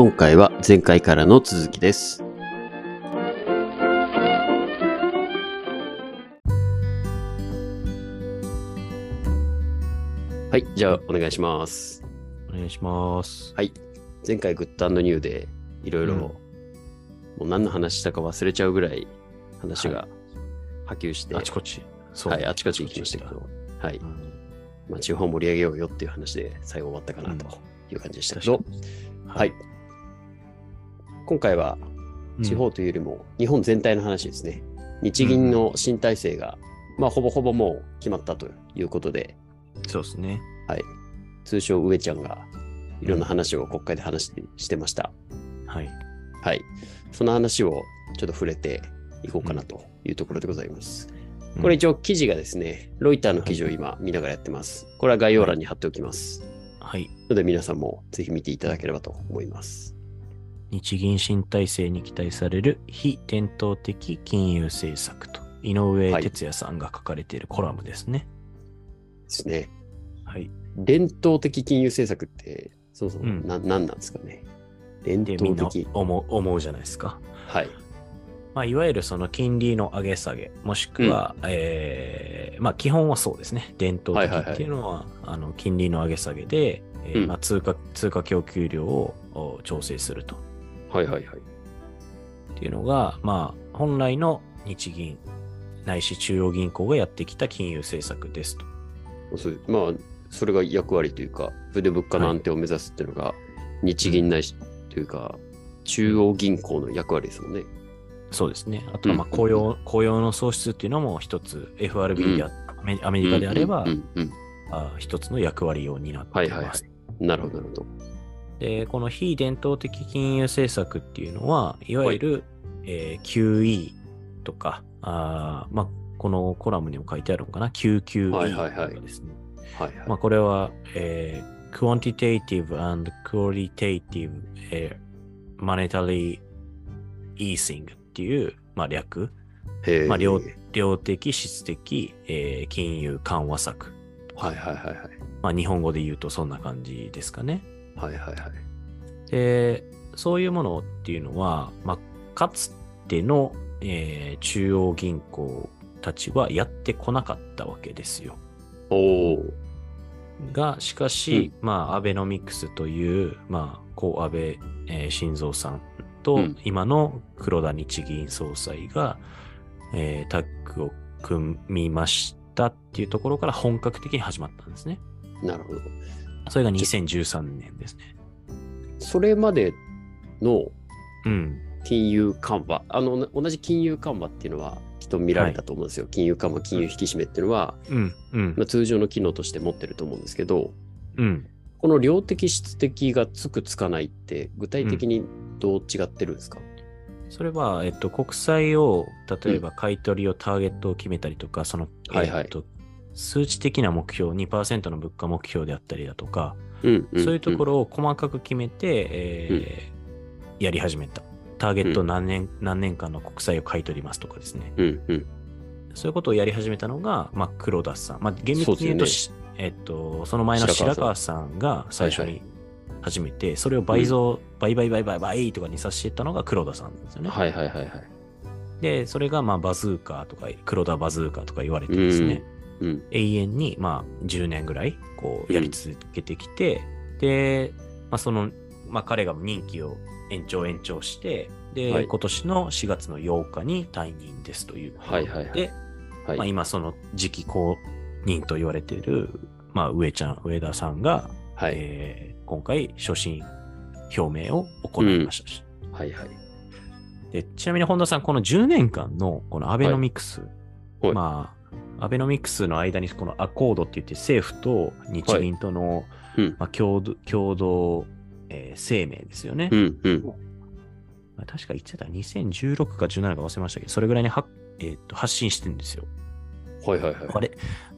今回は前回からの続きです。はい、じゃあお願いします。お願いします。はい。前回グッドニューでいろいろ、うんもう何の話したか忘れちゃうぐらい話が波及して、あちこち。そうはい、あちこち行きましたけど、はい。うんまあ、地方盛り上げようよっていう話で最後終わったかなという感じでしたけど、はい。今回は地方というよりも日本全体の話ですね。日銀の新体制が、まあ、ほぼほぼもう決まったということで、そうですね。はい。通称上ちゃんがいろんな話を国会で話してしてました。はい。はい。その話をちょっと触れていこうかなというところでございます。これ一応記事がですね、ロイターの記事を今見ながらやってます。これは概要欄に貼っておきます。はい。ので皆さんもぜひ見ていただければと思います。日銀新体制に期待される非伝統的金融政策と井上はい哲也さんが書かれているコラムですね。ですね。はい。伝統的金融政策って、そもそもうんな、何なんですかね。伝で、みんな統的。思う思うじゃないですか。はい。まあ、いわゆるその金利の上げ下げ、もしくは、えーまあ、基本はそうですね。伝統的っていうのは、あの金利の上げ下げで、えーうんまあ、通貨、通貨供給量をお調整すると。はいはいはい。っていうのが、まあ、本来の日銀ないし中央銀行がやってきた金融政策ですと。そうまあ、それが役割というか、それで物価の安定を目指すっていうのが、日銀ないし、というか、中央銀行の役割ですもんね。そうですね。あとは、まあ、うん雇用、雇用の創出っていうのも一つ、FRB であ、アメアメリカであれば、一つの役割を担っています。はいはいはいなるほど、なるほど。で、この非伝統的金融政策っていうのは、いわゆる、えー QE とか、あーまあ、このコラムにも書いてあるのかな、QQE とかですね。これは、えー quantitative and qualitative、えー monetary easing っていう、まあ、略、まあ、量量的、質的、えー金融緩和策。はいはいはいはい。まあ、日本語で言うとそんな感じですかね。はいはいはい。で、そういうものっていうのは、まあ、かつての、えー中央銀行たちはやってこなかったわけですよ。おお。が、しかし、まあ、アベノミクスという、まあ、こう、安倍、えー晋三さんと、うん今の黒田日銀総裁が、えータッグを組みましたっていうところから本格的に始まったんですね。なるほど。それが2013年ですね。それまでのうん。金融緩和、あの、同じ金融緩和っていうのは、きっと見られたと思うんですよ。金融緩和、金融引き締めっていうのは、うん。うんまあ、。通常の機能として持ってると思うんですけど、うん。この量的質的がつくつかないって、具体的にどう違ってるんですか、それは、えっと、国債を、例えば買い取りをターゲットを決めたりとか、その、はいはいえっと、数値的な目標、2%の物価目標であったりだとか、うんんそういうところ。ろを細かく決めて、えーやり始めた。ターゲット何年、何年間の国債を買い取りますとかですね。うんうん。そういうことをやり始めたのが、まあ、黒田さん。まあ、厳密に言うと、そうしえっと、その前の白川さんが最初はいに始めて、それを倍増、倍倍倍倍倍とかにさせていったのが黒田さんなんですよね。はいはいはいはい。で、それがまあバズーカとか、黒田バズーカとか言われてですね、うん。永遠にまあ10年ぐらいこうやり続けてきて、で、まあその、まあ彼が任期を延長延長して、で、はい今年の4月の8日に退任ですという。はいはいはいで、はい。まあ今その次期公認と言われている、まあ上ちゃん、上田さんが、はい。えー今回所信表明を行いましたし。はいはい。でちなみに本田さん、この10年間のこのアベノミクス、はいまあ、アベノミクスの間にこのアコードって言って政府と日銀との、うんまあ、共同共同、えー声明ですよね。うんうん。まあ確か言ってた2016か17か忘れましたけど、それぐらいには、えーと発信してるんですよ。はいはいはい。あれ、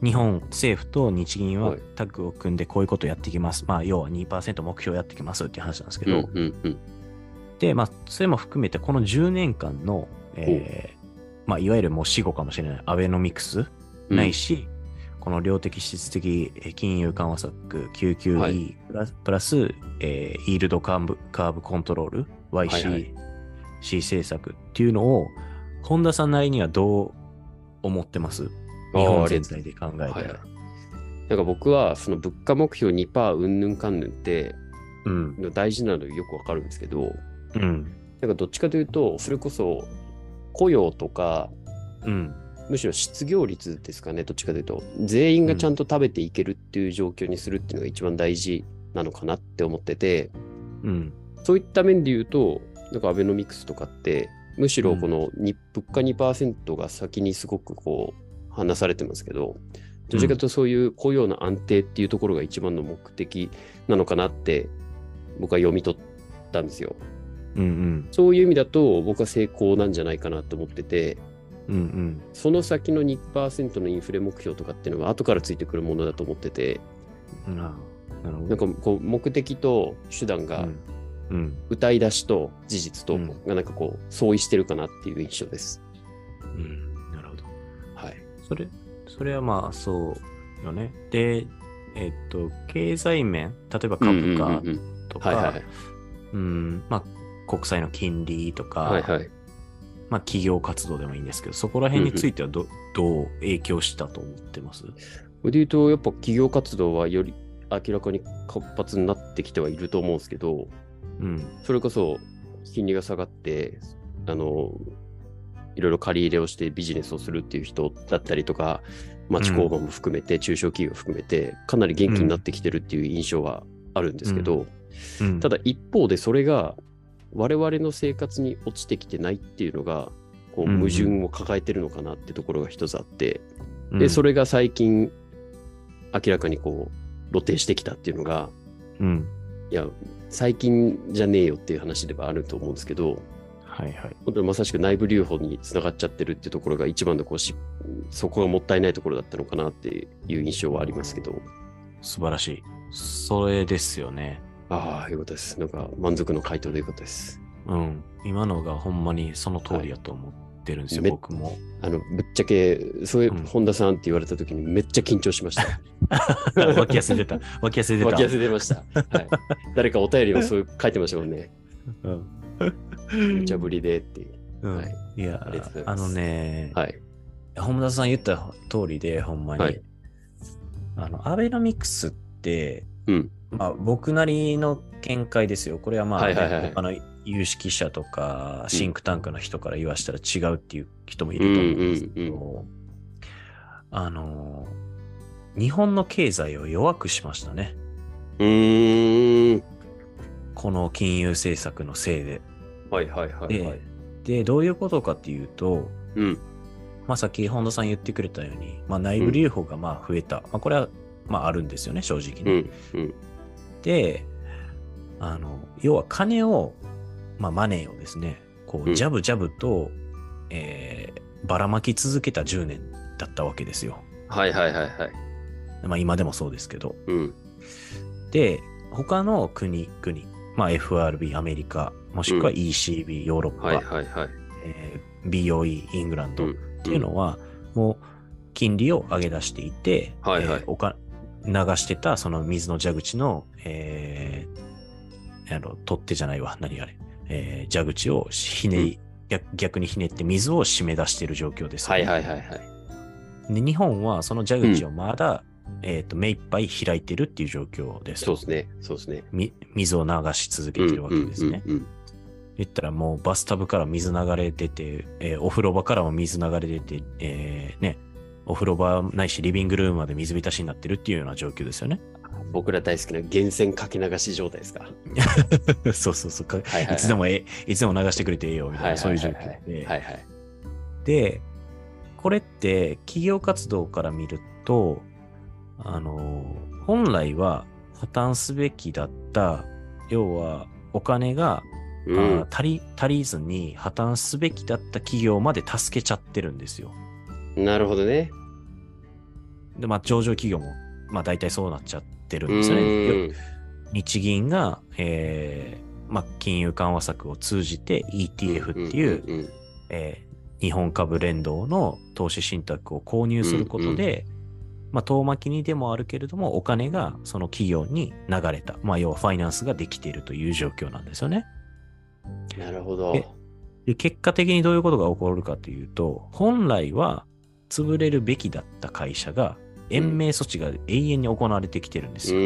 日本政府と日銀ははいタッグを組んでこういうことをやっていきます。まあ、要は2%目標やっていきますっていう話なんですけど、うんうんうん。で、まあ、それも含めて、この10年間の、えーまあ、いわゆるもう死後かもしれないアベノミクス、うんないし、この量的質的金融緩和策 QQE プラス,、プラスえー、イールドカーブカーブコントロール YC、はいはい、政策っていうのを、本田さんなりにはどう思ってます？日本全体で考えたら。はいはい、なんか僕はその物価目標2%うんぬんかんぬんって、うん、大事なのよくわかるんですけど、うん、なんかどっちかというと、それこそ雇用とか、うん、むしろ失業率ですかね、どっちかというと、全員がちゃんと食べていけるっていう状況にするっていうのが一番大事なのかなって思ってて、うん、そういった面で言うと、なんかアベノミクスとかって、むしろこの、物価2%が先にすごくこう話されてますけど、どちらかというとそういう雇用の安定っていうところが一番の目的なのかなって僕は読み取ったんですよ。うんうん、そういう意味だと僕は成功なんじゃないかなと思ってて、うんうん、その先の2%のインフレ目標とかっていうのは後からついてくるものだと思ってて、うん、なんかこう目的と手段が、うん、歌い出しと事実とがなんかこう相違してるかなっていう印象です。うん、なるほど。はい。それ、それはまあそうよね。で、えっと、経済面、例えば株価とか、うん、まあ国債の金利とか、はいはい、まあ、企業活動でもいいんですけど、そこら辺についてはどうん、どう影響したと思ってます？で言うと、やっぱ企業活動はより明らかに活発になってきてはいると思うんですけど、うん、それこそ金利が下がって、あの、いろいろ借り入れをしてビジネスをするっていう人だったりとか、町工場も含めて、中小企業含めて、かなり元気になってきてるっていう印象はあるんですけど、うん、ただ一方でそれが我々の生活に落ちてきてないっていうのがこう矛盾を抱えてるのかなってところが一つあって、うん、でそれが最近明らかにこう露呈してきたっていうのが、うん、いや最近じゃねえよっていう話ではあると思うんですけど、はいはい、本当にまさしく内部留保につながっちゃってるっていうところが一番のこうしそこがもったいないところだったのかなっていう印象はありますけど。素晴らしい。それですよねああ、よかったです。なんか満足の回答でよかったです。うん。今のがほんまにその通りやと思ってるんですよ、はい、僕も。あの、ぶっちゃけ、そういう、本田さんって言われた時にめっちゃ緊張しました。脇汗出た。脇汗出た。脇汗出ました。はい。誰かお便りもそういう書いてましたもんね。うん。無茶ぶりでっていう。うん、はい。いや、あのね、はい。本田さん言った通りで、ほんまに。はい、あの、アベノミクスって、うん。まあ、僕なりの見解ですよ。これはまあ、はいはいはい、他の有識者とかシンクタンクの人から言わしたら違うっていう人もいると思うんですけど、うんうんうん、あの、日本の経済を弱くしましたね。うんこの金融政策のせいで。はいはいはい、はい、で。で、どういうことかっていうと、うん、まあさっき本田さん言ってくれたように、まあ、内部留保がまあ増えた。うん、まあ、これはまああるんですよね、正直に。うんうん、で、あの、要は金を、まあマネーをですね、こう、ジャブジャブと、うん、えー、ばらまき続けた10年だったわけですよ。はいはいはいはい。まあ今でもそうですけど。うん、で、他の国、国、まあ FRB、アメリカ、もしくは ECB、うん、ヨーロッパ、はいはいはい。えー、BOE、イングランドっていうのは、もう金利を上げ出していて、はいはい。えー、おか流してたその水の蛇口の、えー、あの、取っ手じゃないわ、何あれ、えー、蛇口をひねり、うん、逆にひねって水を締め出している状況です、ね、はいはいはいはい。で、日本はその蛇口をまだ、うん、えっ、と、目いっぱい開いてるっていう状況です。そうですね。そうですね。水を流し続けてるわけですね。言ったらもうバスタブから水流れ出て、えー、お風呂場からも水流れ出て、えー、ね、お風呂場ないしリビングルームまで水浸しになってるっていうような状況ですよね。僕ら大好きな源泉かけ流し状態ですか。そうそうそう、はいはいはい、いつでもえいつでも流してくれてええよみたいな、そういう状況で、はいはい。で、これって企業活動から見ると、あの、本来は破綻すべきだった、要はお金が、うん、足り足りずに破綻すべきだった企業まで助けちゃってるんですよ。なるほどね。で、まあ、上場企業も、まあ、大体そうなっちゃってるんですよね。日銀が、えー、まあ、金融緩和策を通じて ETF っていう、えー、日本株連動の投資信託を購入することで、まあ、遠巻きにでもあるけれども、お金がその企業に流れた。まあ、要はファイナンスができているという状況なんですよね。なるほど。で結果的にどういうことが起こるかというと、本来は潰れるべきだった会社が、延命措置が永遠に行われてきてるんですよ。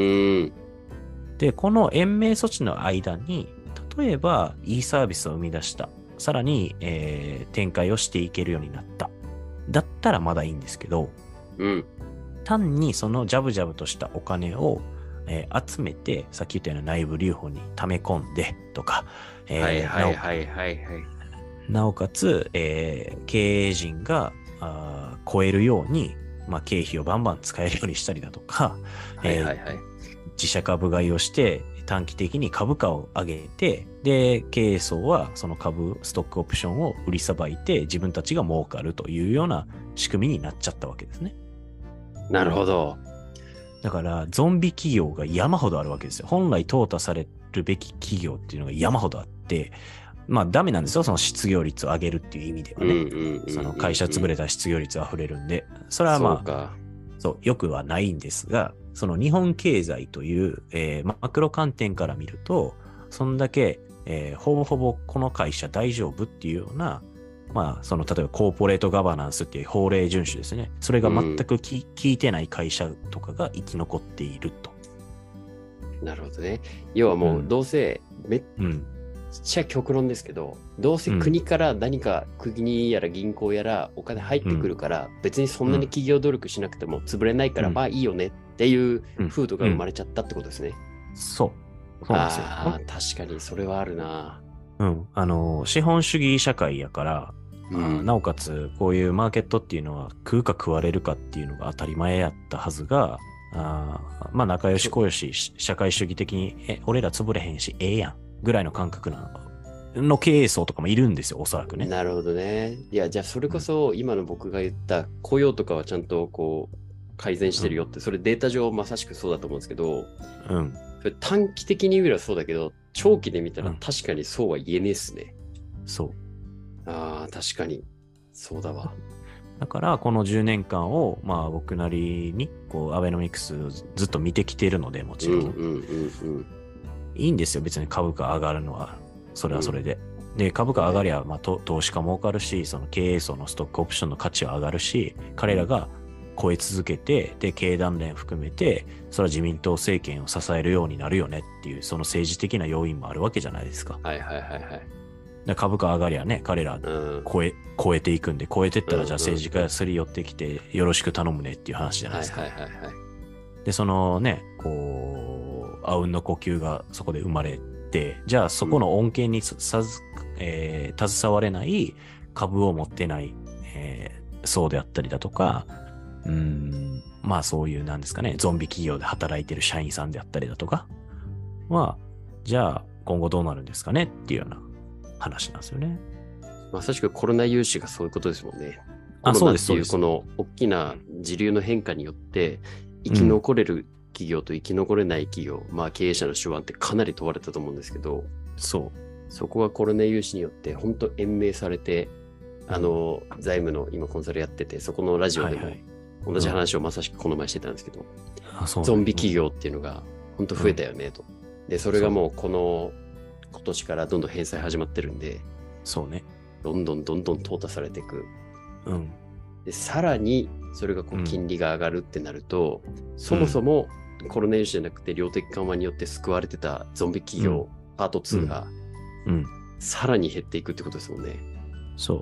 で、この延命措置の間に、例えば、いいサービスを生み出した。さらに、えー、展開をしていけるようになった。だったらまだいいんですけど、うん、単にそのジャブジャブとしたお金を、えー、集めて、さっき言ったような内部留保に溜め込んでとか、えー、はいはいはいはい、なおかつ、えー、経営陣があ超えるように、まあ、経費をバンバン使えるようにしたりだとか、はいはいはい、自社株買いをして短期的に株価を上げて、で、経営層はその株、ストックオプションを売りさばいて自分たちが儲かるというような仕組みになっちゃったわけですね。なるほど。だから、ゾンビ企業が山ほどあるわけですよ。本来淘汰されるべき企業っていうのが山ほどあって、まあダメなんですよ。その失業率を上げるっていう意味ではね。その会社潰れた失業率溢れるんで、それはまあ、そう、よくはないんですが、その日本経済という、えー、マクロ観点から見ると、そんだけ、えー、ほぼほぼこの会社大丈夫っていうような、まあ、その例えばコーポレートガバナンスっていう法令遵守ですね。それが全くき、うん、聞いてない会社とかが生き残っていると。なるほどね。要はもう、どうせめっちゃ極論ですけど、うん、どうせ国から何か国やら銀行やらお金入ってくるから、別にそんなに企業努力しなくても潰れないから、まあいいよねっていう風土が生まれちゃったってことですね。うん、そう。そうですよ。あ確かにそれはあるな。うん。あの、資本主義社会やから、うん、なおかつ、こういうマーケットっていうのは食うか食われるかっていうのが当たり前やったはずが、あまあ仲良し小良し、社会主義的に、え、俺ら潰れへんし、ええやん、ぐらいの感覚なの経営層とかもいるんですよ、おそらくね。なるほどね。いや、じゃあそれこそ今の僕が言った雇用とかはちゃんとこう、改善してるよって、それデータ上まさしくそうだと思うんですけど、うん。それ短期的に見ればそうだけど、長期で見たら確かにそうは言えねえっすね。うん、そう。ああ、確かに。そうだわ。だから、この10年間を、まあ僕なりに、こう、アベノミクスずっと見てきてるので、もちろん。うんうんうんうん、いいんですよ、別に株価上がるのは。それはそれで。うん、で、株価上がりゃ、まあ、投資家儲かるし、その経営層のストックオプションの価値は上がるし、彼らが超え続けて、で、経団連含めて、それは自民党政権を支えるようになるよねっていう、その政治的な要因もあるわけじゃないですか。はいはいはいはい。株価上がりゃね、彼ら超え、うん、超えていくんで、超えてったらじゃあ政治家がすり寄ってきて、よろしく頼むねっていう話じゃないですか。はいはいはい、はい。で、そのね、こう、あうんの呼吸がそこで生まれて、じゃあそこの恩恵にさず、えー、携われない株を持ってない、えー、層であったりだとか、うん、まあそういうなんですかね、ゾンビ企業で働いてる社員さんであったりだとかは、じゃあ今後どうなるんですかねっていうような話なんですよね。まさしくコロナ融資がそういうことですもんね。あ、そうです。この大きな時流の変化によって、生き残れる企業と生き残れない企業、うん、まあ経営者の手腕ってかなり問われたと思うんですけど、そう。そこがコロナ融資によって本当延命されて、あの、財務の今コンサルやってて、そこのラジオでも同じ話をまさしくこの前してたんですけど、うん、ゾンビ企業っていうのが本当増えたよねと。うん、で、それがもうこの今年からどんどん返済始まってるんで、そうね。どんどんどんどん淘汰されていく。うん。で、さらにそれがこう金利が上がるってなると、うん、そもそもコロナ融資じゃなくて量的緩和によって救われてたゾンビ企業、パート2が、うん、さらに減っていくってことですもんね。そう。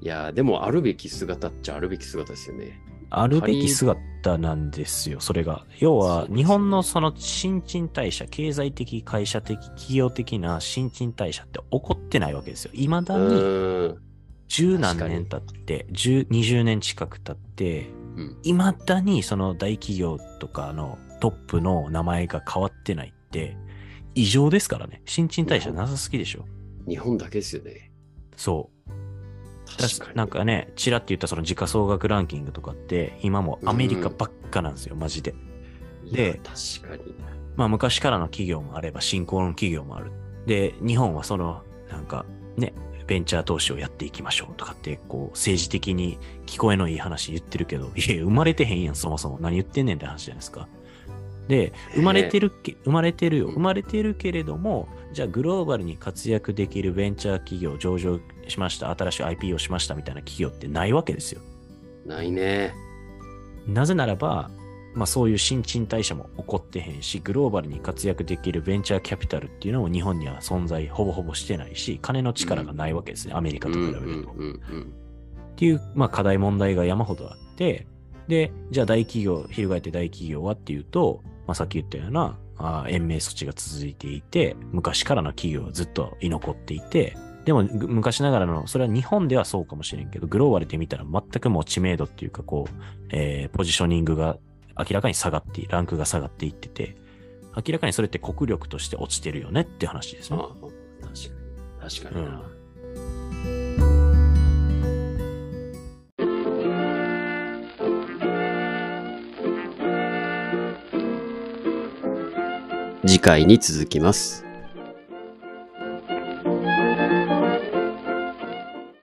いやでもあるべき姿っちゃあるべき姿ですよね。あるべき姿なんですよ、それが。要は、日本のその新陳代謝、経済的、会社的、企業的な新陳代謝って起こってないわけですよ。いまだに、十何年経って、20年近く経って、いまだにその大企業とかのトップの名前が変わってないって、異常ですからね。新陳代謝なさすぎでしょ。日本だけですよね。そう。なんかね、ちらって言ったその時価総額ランキングとかって、今もアメリカばっかなんですよ、うん、マジで。で、確かに。まあ昔からの企業もあれば、新興の企業もある。で、日本はその、なんかね、ベンチャー投資をやっていきましょうとかって、こう、政治的に聞こえのいい話言ってるけど、いや、生まれてへんやん、そもそも。何言ってんねんって話じゃないですか。で、生まれてるけ、生まれてるよ。生まれてるけれども、じゃあグローバルに活躍できるベンチャー企業、上場しました、新しい IP をしましたみたいな企業ってないわけですよ。ないね。なぜならば、まあそういう新陳代謝も起こってへんし、グローバルに活躍できるベンチャーキャピタルっていうのも日本には存在ほぼほぼしてないし、金の力がないわけですね、アメリカと比べると。っていう、まあ課題問題が山ほどあって、で、じゃあ大企業、翻って大企業はっていうと、まあさっき言ったような、あ延命措置が続いていて、昔からの企業はずっと居残っていて、でも昔ながらの、それは日本ではそうかもしれんけど、グローバルで見たら全くもう知名度っていうか、こう、えー、ポジショニングが明らかに下がって、ランクが下がっていってて、明らかにそれって国力として落ちてるよねって話ですね。ああ確かに。確かにな。うん次回に続きます。